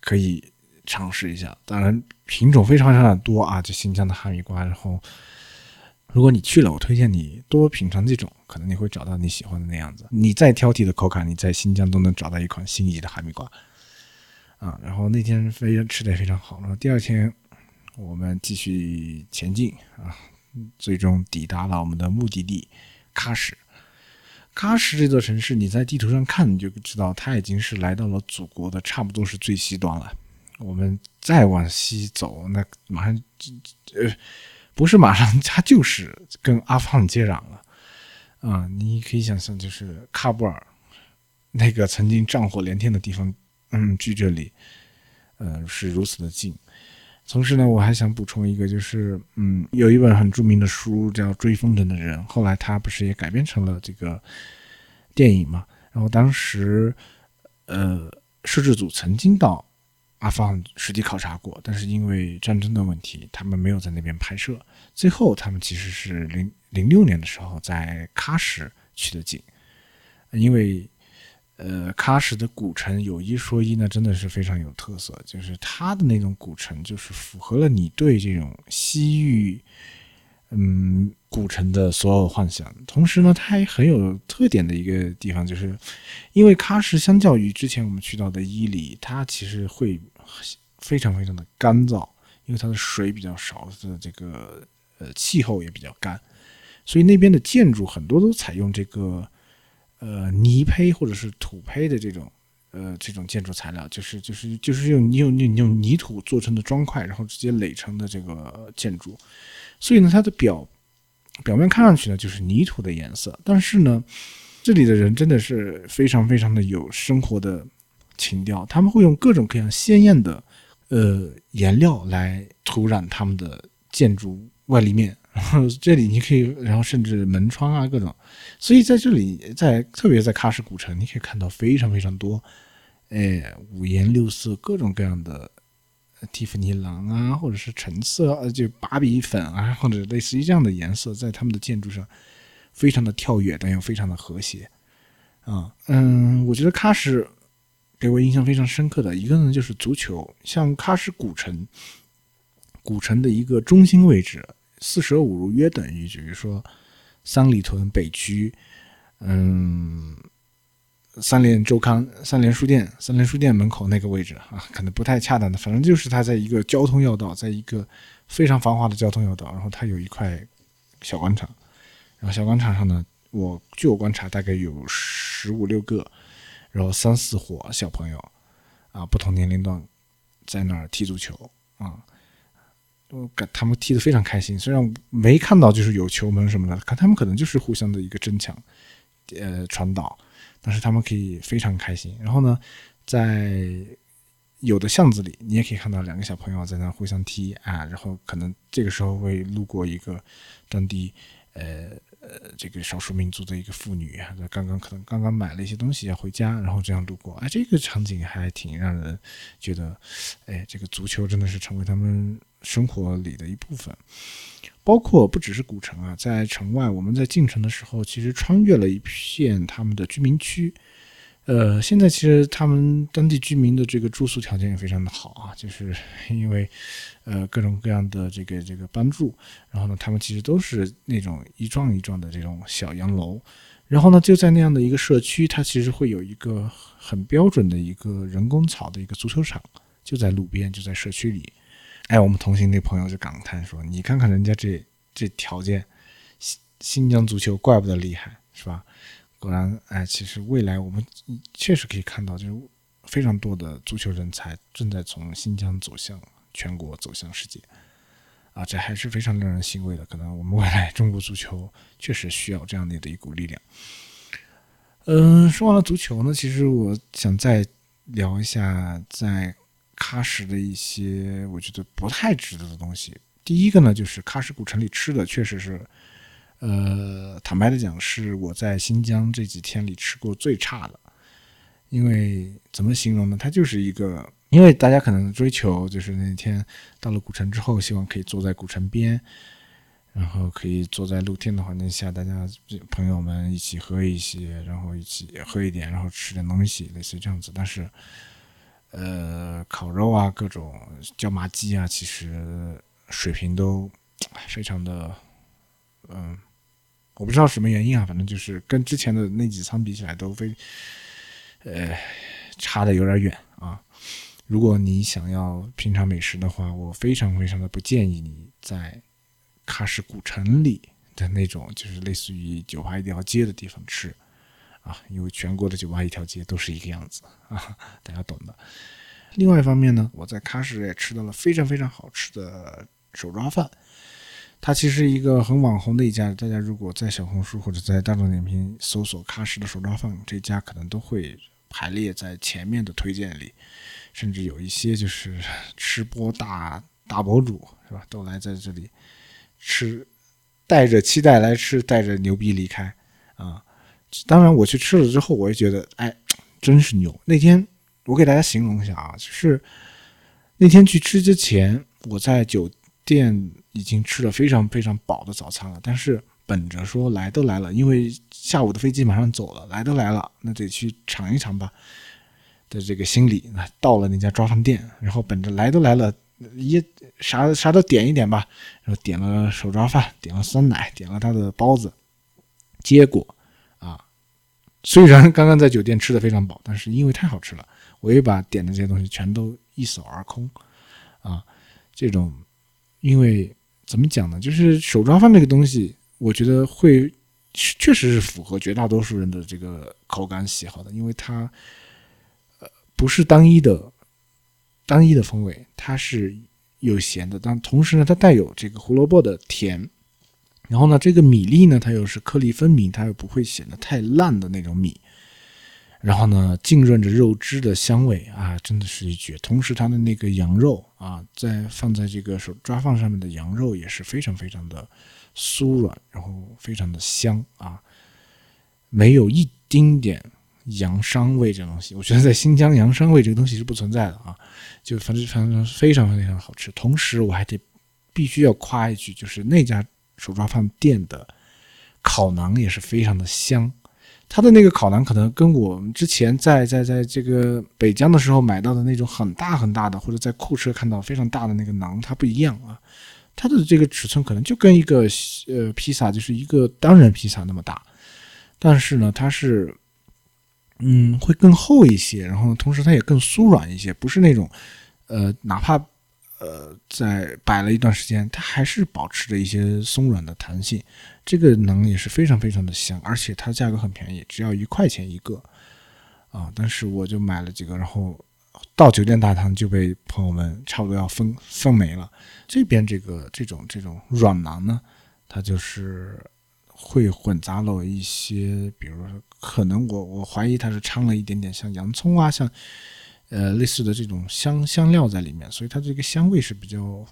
可以。尝试一下，当然品种非常非常的多啊，就新疆的哈密瓜。然后，如果你去了，我推荐你多品尝几种，可能你会找到你喜欢的那样子。你再挑剔的口感，你在新疆都能找到一款心仪的哈密瓜啊。然后那天非常吃的也非常好，然后第二天我们继续前进啊，最终抵达了我们的目的地喀什。喀什这座城市，你在地图上看，你就知道它已经是来到了祖国的差不多是最西端了。我们再往西走，那马上，呃，不是马上，它就是跟阿富汗接壤了，啊，你可以想象，就是喀布尔那个曾经战火连天的地方，嗯，距这里，呃，是如此的近。同时呢，我还想补充一个，就是，嗯，有一本很著名的书叫《追风筝的人》，后来他不是也改编成了这个电影嘛？然后当时，呃，摄制组曾经到。阿富汗实地考察过，但是因为战争的问题，他们没有在那边拍摄。最后，他们其实是零零六年的时候在喀什取的景，因为呃，喀什的古城有一说一呢，真的是非常有特色，就是它的那种古城，就是符合了你对这种西域，嗯，古城的所有幻想。同时呢，它还很有特点的一个地方，就是因为喀什相较于之前我们去到的伊犁，它其实会非常非常的干燥，因为它的水比较少，的这个呃气候也比较干，所以那边的建筑很多都采用这个。呃，泥胚或者是土胚的这种，呃，这种建筑材料，就是就是就是用用用用泥土做成的砖块，然后直接垒成的这个建筑。所以呢，它的表表面看上去呢就是泥土的颜色，但是呢，这里的人真的是非常非常的有生活的情调，他们会用各种各样鲜艳的呃颜料来涂染他们的建筑外立面。然 后这里你可以，然后甚至门窗啊各种，所以在这里，在特别在喀什古城，你可以看到非常非常多，哎，五颜六色、各种各样的蒂芙尼蓝啊，或者是橙色，呃，就芭比粉啊，或者类似于这样的颜色，在他们的建筑上非常的跳跃，但又非常的和谐啊。嗯，我觉得喀什给我印象非常深刻的一个呢，就是足球，像喀什古城，古城的一个中心位置。四舍五入约等于，比如说三里屯北区，嗯，三联周刊、三联书店、三联书店门口那个位置啊，可能不太恰当的，反正就是它在一个交通要道，在一个非常繁华的交通要道，然后它有一块小广场，然后小广场上呢，我据我观察，大概有十五六个，然后三四伙小朋友啊，不同年龄段在那儿踢足球啊。感他们踢得非常开心，虽然没看到就是有球门什么的，看他们可能就是互相的一个争抢，呃，传导，但是他们可以非常开心。然后呢，在有的巷子里，你也可以看到两个小朋友在那互相踢啊，然后可能这个时候会路过一个当地呃呃这个少数民族的一个妇女啊，刚刚可能刚刚买了一些东西要回家，然后这样路过，哎，这个场景还挺让人觉得，哎，这个足球真的是成为他们。生活里的一部分，包括不只是古城啊，在城外，我们在进城的时候，其实穿越了一片他们的居民区。呃，现在其实他们当地居民的这个住宿条件也非常的好啊，就是因为呃各种各样的这个这个帮助，然后呢，他们其实都是那种一幢一幢的这种小洋楼，然后呢，就在那样的一个社区，它其实会有一个很标准的一个人工草的一个足球场，就在路边，就在社区里。哎，我们同行那朋友就感叹说：“你看看人家这这条件，新新疆足球怪不得厉害，是吧？果然，哎，其实未来我们确实可以看到，就是非常多的足球人才正在从新疆走向全国，走向世界。啊，这还是非常令人欣慰的。可能我们未来中国足球确实需要这样的一股力量。嗯，说完了足球呢，其实我想再聊一下在。喀什的一些我觉得不太值得的东西，第一个呢，就是喀什古城里吃的确实是，呃，坦白的讲，是我在新疆这几天里吃过最差的。因为怎么形容呢？它就是一个，因为大家可能追求就是那天到了古城之后，希望可以坐在古城边，然后可以坐在露天的环境下，大家朋友们一起喝一些，然后一起喝一点，然后吃点东西，类似这样子。但是。呃，烤肉啊，各种椒麻鸡啊，其实水平都非常的，嗯，我不知道什么原因啊，反正就是跟之前的那几餐比起来都非，呃，差的有点远啊。如果你想要品尝美食的话，我非常非常的不建议你在喀什古城里的那种，就是类似于酒吧一条街的地方吃。啊，因为全国的酒吧一条街都是一个样子啊，大家懂的。另外一方面呢，我在喀什也吃到了非常非常好吃的手抓饭。它其实一个很网红的一家，大家如果在小红书或者在大众点评搜索喀什的手抓饭，这家可能都会排列在前面的推荐里。甚至有一些就是吃播大大博主是吧，都来在这里吃，带着期待来吃，带着牛逼离开啊。当然，我去吃了之后，我也觉得，哎，真是牛。那天我给大家形容一下啊，就是那天去吃之前，我在酒店已经吃了非常非常饱的早餐了，但是本着说来都来了，因为下午的飞机马上走了，来都来了，那得去尝一尝吧的这个心理，那到了那家抓饭店，然后本着来都来了，一啥啥都点一点吧，然后点了手抓饭，点了酸奶，点了他的包子，结果，虽然刚刚在酒店吃的非常饱，但是因为太好吃了，我也把点的这些东西全都一扫而空，啊，这种。因为怎么讲呢？就是手抓饭这个东西，我觉得会确实是符合绝大多数人的这个口感喜好的，因为它呃不是单一的单一的风味，它是有咸的，但同时呢，它带有这个胡萝卜的甜，然后呢，这个米粒呢，它又是颗粒分明，它又不会显得太烂的那种米。然后呢，浸润着肉汁的香味啊，真的是一绝。同时，它的那个羊肉啊，在放在这个手抓饭上面的羊肉也是非常非常的酥软，然后非常的香啊，没有一丁点羊膻味这东西。我觉得在新疆，羊膻味这个东西是不存在的啊，就反正反正非常非常好吃。同时，我还得必须要夸一句，就是那家手抓饭店的烤馕也是非常的香。它的那个烤馕可能跟我们之前在在在这个北疆的时候买到的那种很大很大的，或者在库车看到非常大的那个馕，它不一样啊。它的这个尺寸可能就跟一个呃披萨，就是一个单人披萨那么大，但是呢，它是嗯会更厚一些，然后同时它也更酥软一些，不是那种呃哪怕呃在摆了一段时间，它还是保持着一些松软的弹性。这个馕也是非常非常的香，而且它价格很便宜，只要一块钱一个，啊！但是我就买了几个，然后到酒店大堂就被朋友们差不多要分分没了。这边这个这种这种软囊呢，它就是会混杂了一些，比如说可能我我怀疑它是掺了一点点像洋葱啊，像呃类似的这种香香料在里面，所以它这个香味是比较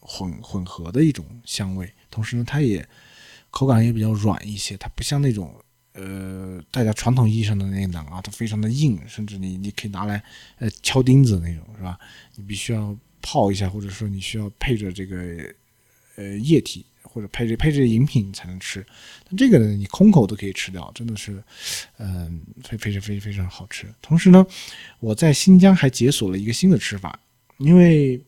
混混合的一种香味，同时呢，它也。口感也比较软一些，它不像那种呃大家传统意义上的那个啊，它非常的硬，甚至你你可以拿来呃敲钉子那种，是吧？你必须要泡一下，或者说你需要配着这个呃液体，或者配着配着饮品才能吃。但这个呢，你空口都可以吃掉，真的是嗯非非常非非常好吃。同时呢，我在新疆还解锁了一个新的吃法，因为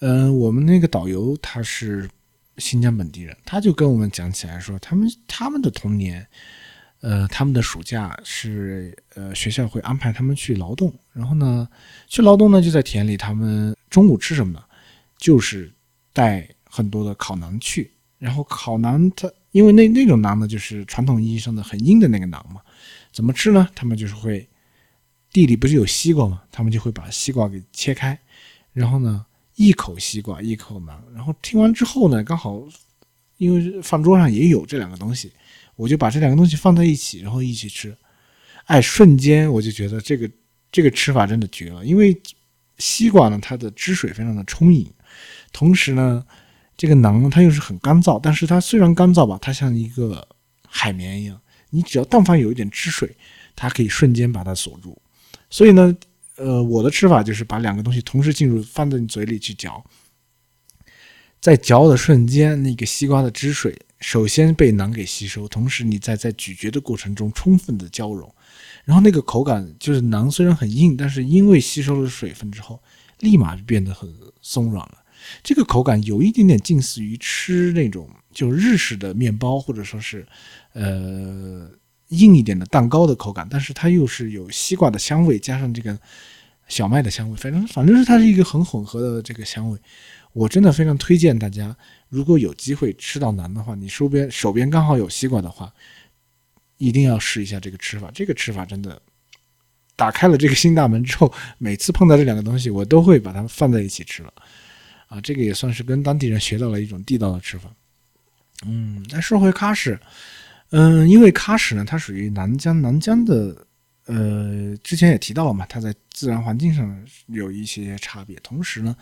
嗯我们那个导游他是。新疆本地人，他就跟我们讲起来说，他们他们的童年，呃，他们的暑假是呃学校会安排他们去劳动，然后呢，去劳动呢就在田里，他们中午吃什么呢？就是带很多的烤馕去，然后烤馕，它因为那那种馕呢，就是传统意义上的很硬的那个馕嘛，怎么吃呢？他们就是会地里不是有西瓜吗？他们就会把西瓜给切开，然后呢。一口西瓜，一口馕。然后听完之后呢，刚好因为饭桌上也有这两个东西，我就把这两个东西放在一起，然后一起吃。哎，瞬间我就觉得这个这个吃法真的绝了。因为西瓜呢，它的汁水非常的充盈，同时呢，这个馕它又是很干燥，但是它虽然干燥吧，它像一个海绵一样，你只要但凡有一点汁水，它可以瞬间把它锁住。所以呢。呃，我的吃法就是把两个东西同时进入，放在你嘴里去嚼，在嚼的瞬间，那个西瓜的汁水首先被囊给吸收，同时你在在咀嚼的过程中充分的交融，然后那个口感就是囊虽然很硬，但是因为吸收了水分之后，立马就变得很松软了。这个口感有一点点近似于吃那种就日式的面包，或者说是呃。硬一点的蛋糕的口感，但是它又是有西瓜的香味，加上这个小麦的香味，反正反正是它是一个很混合的这个香味。我真的非常推荐大家，如果有机会吃到馕的话，你手边手边刚好有西瓜的话，一定要试一下这个吃法。这个吃法真的打开了这个新大门之后，每次碰到这两个东西，我都会把它们放在一起吃了。啊，这个也算是跟当地人学到了一种地道的吃法。嗯，再说回喀什。嗯，因为喀什呢，它属于南疆，南疆的，呃，之前也提到了嘛，它在自然环境上有一些差别。同时呢，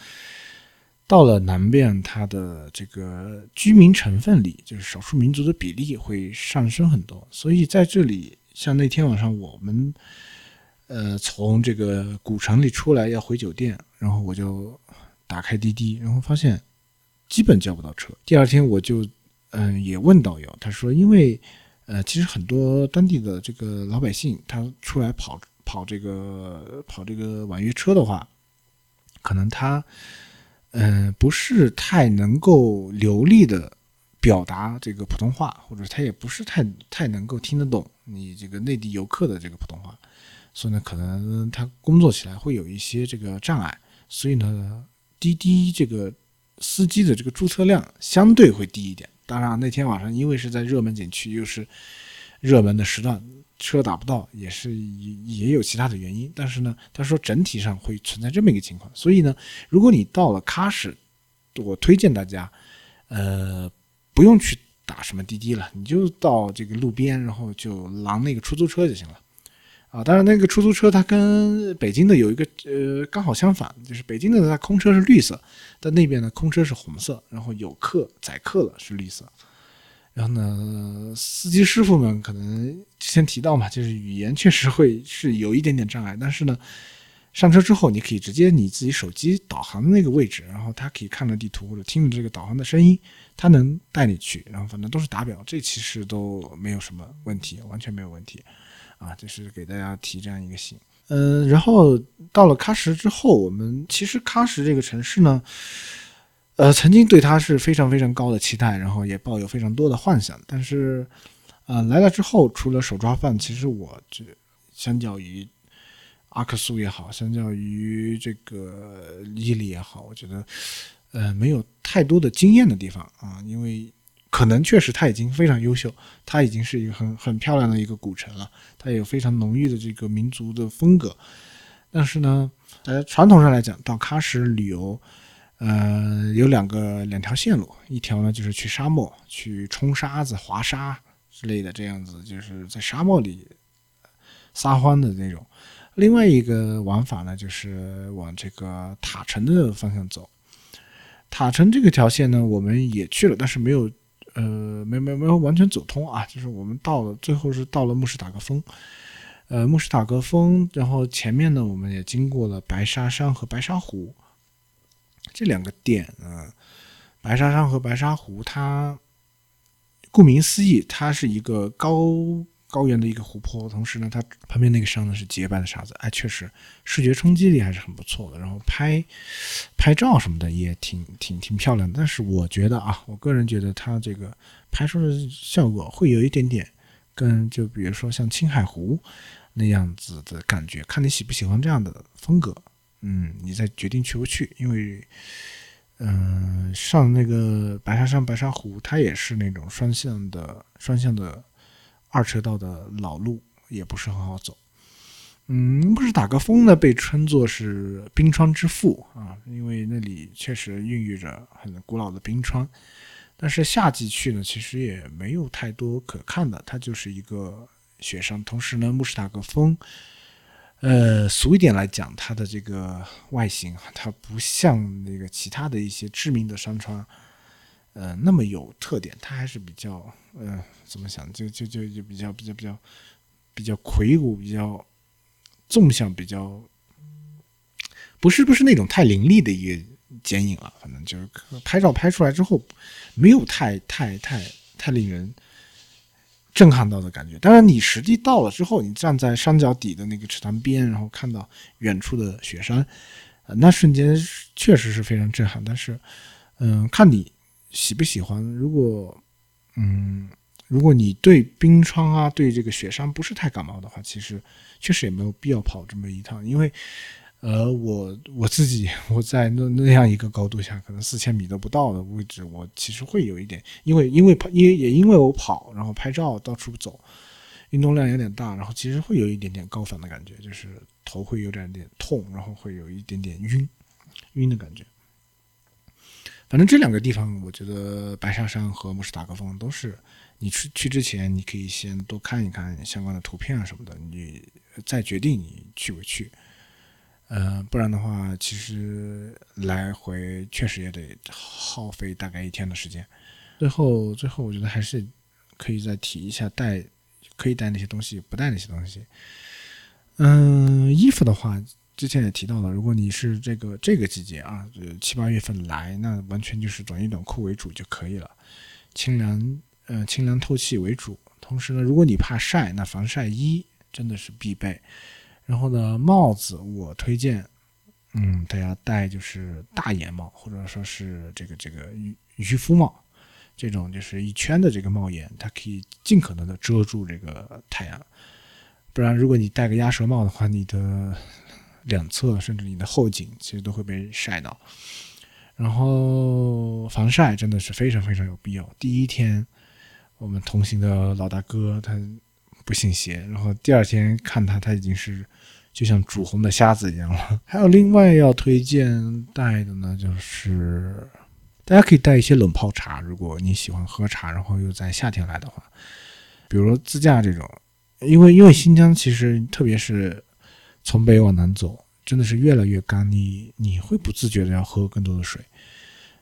到了南边，它的这个居民成分里，就是少数民族的比例会上升很多。所以在这里，像那天晚上我们，呃，从这个古城里出来要回酒店，然后我就打开滴滴，然后发现基本叫不到车。第二天我就嗯也问导游，他说因为呃其实很多当地的这个老百姓他出来跑跑这个跑这个网约车的话，可能他嗯不是太能够流利的表达这个普通话，或者他也不是太太能够听得懂你这个内地游客的这个普通话，所以呢可能他工作起来会有一些这个障碍。所以呢，滴滴这个司机的这个注册量相对会低一点。当然，那天晚上因为是在热门景区，又是热门的时段，车打不到，也是也也有其他的原因。但是呢，他说整体上会存在这么一个情况。所以呢，如果你到了喀什，我推荐大家，呃，不用去打什么滴滴了，你就到这个路边，然后就拦那个出租车就行了。啊，当然，那个出租车它跟北京的有一个呃刚好相反，就是北京的它空车是绿色，但那边呢空车是红色，然后有客载客了是绿色。然后呢，司机师傅们可能之前提到嘛，就是语言确实会是有一点点障碍，但是呢，上车之后你可以直接你自己手机导航的那个位置，然后他可以看着地图或者听着这个导航的声音，他能带你去，然后反正都是打表，这其实都没有什么问题，完全没有问题。啊，就是给大家提这样一个醒。嗯，然后到了喀什之后，我们其实喀什这个城市呢，呃，曾经对它是非常非常高的期待，然后也抱有非常多的幻想。但是，呃，来了之后，除了手抓饭，其实我这相较于阿克苏也好，相较于这个伊犁也好，我觉得，呃，没有太多的经验的地方啊，因为。可能确实它已经非常优秀，它已经是一个很很漂亮的一个古城了，它有非常浓郁的这个民族的风格。但是呢，呃，传统上来讲，到喀什旅游，呃，有两个两条线路，一条呢就是去沙漠，去冲沙子、滑沙之类的，这样子就是在沙漠里撒欢的那种；另外一个玩法呢，就是往这个塔城的方向走。塔城这个条线呢，我们也去了，但是没有。呃，没没没有完全走通啊，就是我们到了最后是到了慕士塔格峰，呃，慕士塔格峰，然后前面呢，我们也经过了白沙山和白沙湖这两个点呢。白沙山和白沙湖，它顾名思义，它是一个高。高原的一个湖泊，同时呢，它旁边那个山呢是洁白的沙子，哎，确实视觉冲击力还是很不错的。然后拍拍照什么的也挺挺挺漂亮的。但是我觉得啊，我个人觉得它这个拍出的效果会有一点点跟就比如说像青海湖那样子的感觉，看你喜不喜欢这样的风格。嗯，你再决定去不去，因为嗯，上那个白沙山、白沙湖，它也是那种双向的双向的。二车道的老路也不是很好走，嗯，不是塔格峰呢，被称作是冰川之父啊，因为那里确实孕育着很古老的冰川。但是夏季去呢，其实也没有太多可看的，它就是一个雪山。同时呢，慕士塔格峰，呃，俗一点来讲，它的这个外形，它不像那个其他的一些知名的山川。呃，那么有特点，它还是比较，呃，怎么想，就就就就比较比较比较比较魁梧，比较纵向，比较不是不是那种太凌厉的一个剪影了，反正就是拍照拍出来之后，没有太太太太令人震撼到的感觉。当然，你实际到了之后，你站在山脚底的那个池塘边，然后看到远处的雪山，那瞬间确实是非常震撼。但是，嗯，看你。喜不喜欢？如果，嗯，如果你对冰川啊，对这个雪山不是太感冒的话，其实确实也没有必要跑这么一趟。因为，呃，我我自己我在那那样一个高度下，可能四千米都不到的位置，我其实会有一点，因为因为跑，也也因为我跑，然后拍照到处走，运动量有点大，然后其实会有一点点高反的感觉，就是头会有点点痛，然后会有一点点晕晕的感觉。反正这两个地方，我觉得白沙山和慕士塔格峰都是你去去之前，你可以先多看一看相关的图片啊什么的，你再决定你去不去。呃，不然的话，其实来回确实也得耗费大概一天的时间。最后，最后我觉得还是可以再提一下带可以带那些东西，不带那些东西。嗯，衣服的话，之前也提到了，如果你是这个这个季节啊，七八月份来，那完全就是短衣短裤为主就可以了，清凉呃清凉透气为主。同时呢，如果你怕晒，那防晒衣真的是必备。然后呢，帽子我推荐，嗯，大家戴就是大檐帽，或者说是这个这个渔渔夫帽，这种就是一圈的这个帽檐，它可以尽可能的遮住这个太阳。不然，如果你戴个鸭舌帽的话，你的两侧甚至你的后颈其实都会被晒到。然后防晒真的是非常非常有必要。第一天，我们同行的老大哥他不信邪，然后第二天看他，他已经是就像煮红的虾子一样了。还有另外要推荐带的呢，就是大家可以带一些冷泡茶，如果你喜欢喝茶，然后又在夏天来的话，比如自驾这种，因为因为新疆其实特别是从北往南走。真的是越来越干，你你会不自觉的要喝更多的水，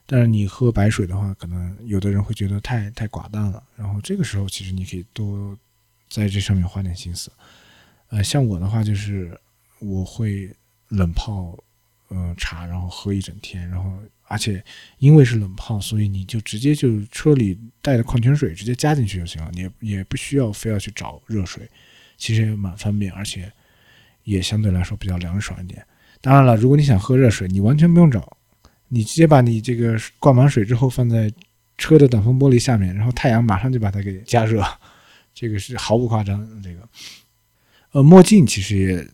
但是你喝白水的话，可能有的人会觉得太太寡淡了。然后这个时候，其实你可以多在这上面花点心思。呃，像我的话，就是我会冷泡呃茶，然后喝一整天。然后而且因为是冷泡，所以你就直接就车里带的矿泉水直接加进去就行了，你也也不需要非要去找热水，其实也蛮方便，而且。也相对来说比较凉爽一点。当然了，如果你想喝热水，你完全不用找，你直接把你这个灌满水之后放在车的挡风玻璃下面，然后太阳马上就把它给加热，这个是毫不夸张。这个，呃，墨镜其实也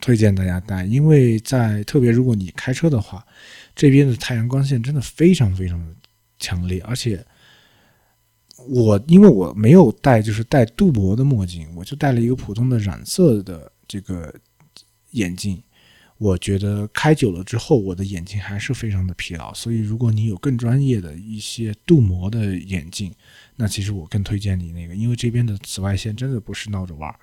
推荐大家戴，因为在特别如果你开车的话，这边的太阳光线真的非常非常的强烈，而且我因为我没有戴就是戴镀膜的墨镜，我就戴了一个普通的染色的。这个眼镜，我觉得开久了之后，我的眼睛还是非常的疲劳。所以，如果你有更专业的一些镀膜的眼镜，那其实我更推荐你那个，因为这边的紫外线真的不是闹着玩，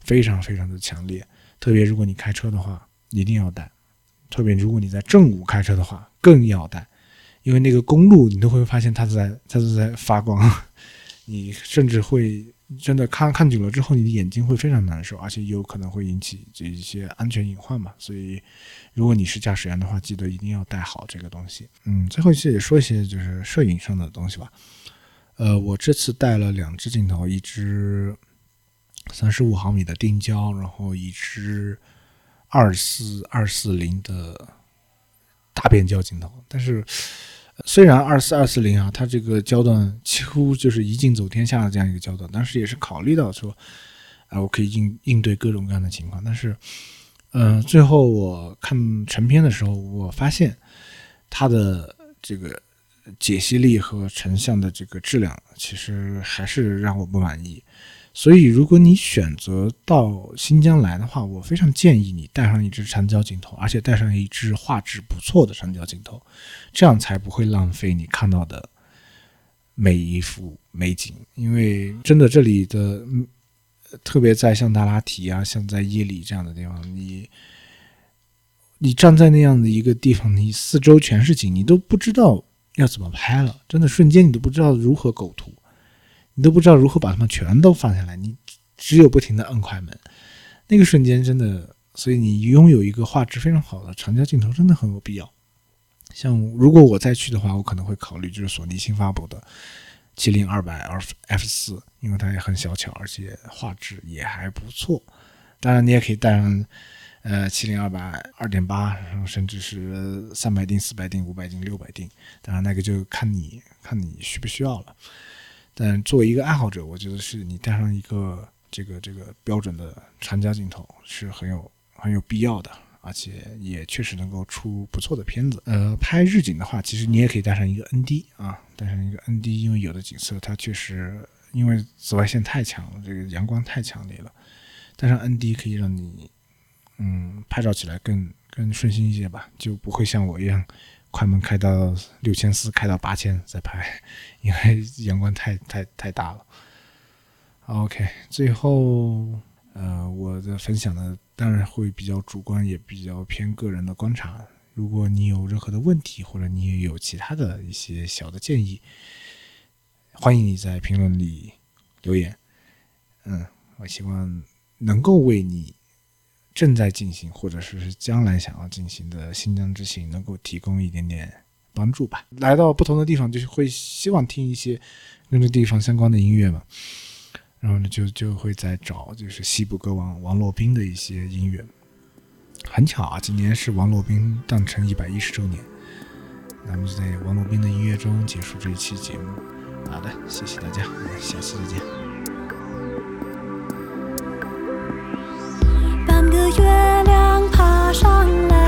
非常非常的强烈。特别如果你开车的话，一定要戴。特别如果你在正午开车的话，更要戴，因为那个公路你都会发现它在它在发光，你甚至会。真的看看久了之后，你的眼睛会非常难受，而且有可能会引起这一些安全隐患嘛。所以，如果你是驾驶员的话，记得一定要带好这个东西。嗯，最后一些也说一些就是摄影上的东西吧。呃，我这次带了两只镜头，一支三十五毫米的定焦，然后一支二四二四零的大变焦镜头，但是。虽然二四二四零啊，它这个焦段几乎就是一镜走天下的这样一个焦段，但是也是考虑到说，啊，我可以应应对各种各样的情况。但是，嗯，最后我看成片的时候，我发现它的这个解析力和成像的这个质量，其实还是让我不满意。所以，如果你选择到新疆来的话，我非常建议你带上一支长焦镜头，而且带上一支画质不错的长焦镜头，这样才不会浪费你看到的每一幅美景。因为真的，这里的特别在像达拉提啊，像在伊犁这样的地方，你你站在那样的一个地方，你四周全是景，你都不知道要怎么拍了。真的，瞬间你都不知道如何构图。你都不知道如何把它们全都放下来，你只有不停的摁快门，那个瞬间真的，所以你拥有一个画质非常好的长焦镜头真的很有必要。像如果我再去的话，我可能会考虑就是索尼新发布的七零二百 F F 四，因为它也很小巧，而且画质也还不错。当然，你也可以带上呃七零二百二点八，然后甚至是三百定、四百定、五百定、六百定，当然那个就看你看你需不需要了。但作为一个爱好者，我觉得是你带上一个这个这个标准的长焦镜头是很有很有必要的，而且也确实能够出不错的片子。呃，拍日景的话，其实你也可以带上一个 ND 啊，带上一个 ND，因为有的景色它确实因为紫外线太强了，这个阳光太强烈了，带上 ND 可以让你嗯拍照起来更更顺心一些吧，就不会像我一样。快门开到六千四，开到八千再拍，因为阳光太太太大了。OK，最后，呃，我的分享呢，当然会比较主观，也比较偏个人的观察。如果你有任何的问题，或者你也有其他的一些小的建议，欢迎你在评论里留言。嗯，我希望能够为你。正在进行或者说是将来想要进行的新疆之行能够提供一点点帮助吧。来到不同的地方，就是会希望听一些跟这地方相关的音乐嘛。然后呢，就就会在找就是西部歌王王洛宾的一些音乐。很巧啊，今年是王洛宾诞辰一百一十周年。那么就在王洛宾的音乐中结束这一期节目。好的，谢谢大家，我们下期再见。上来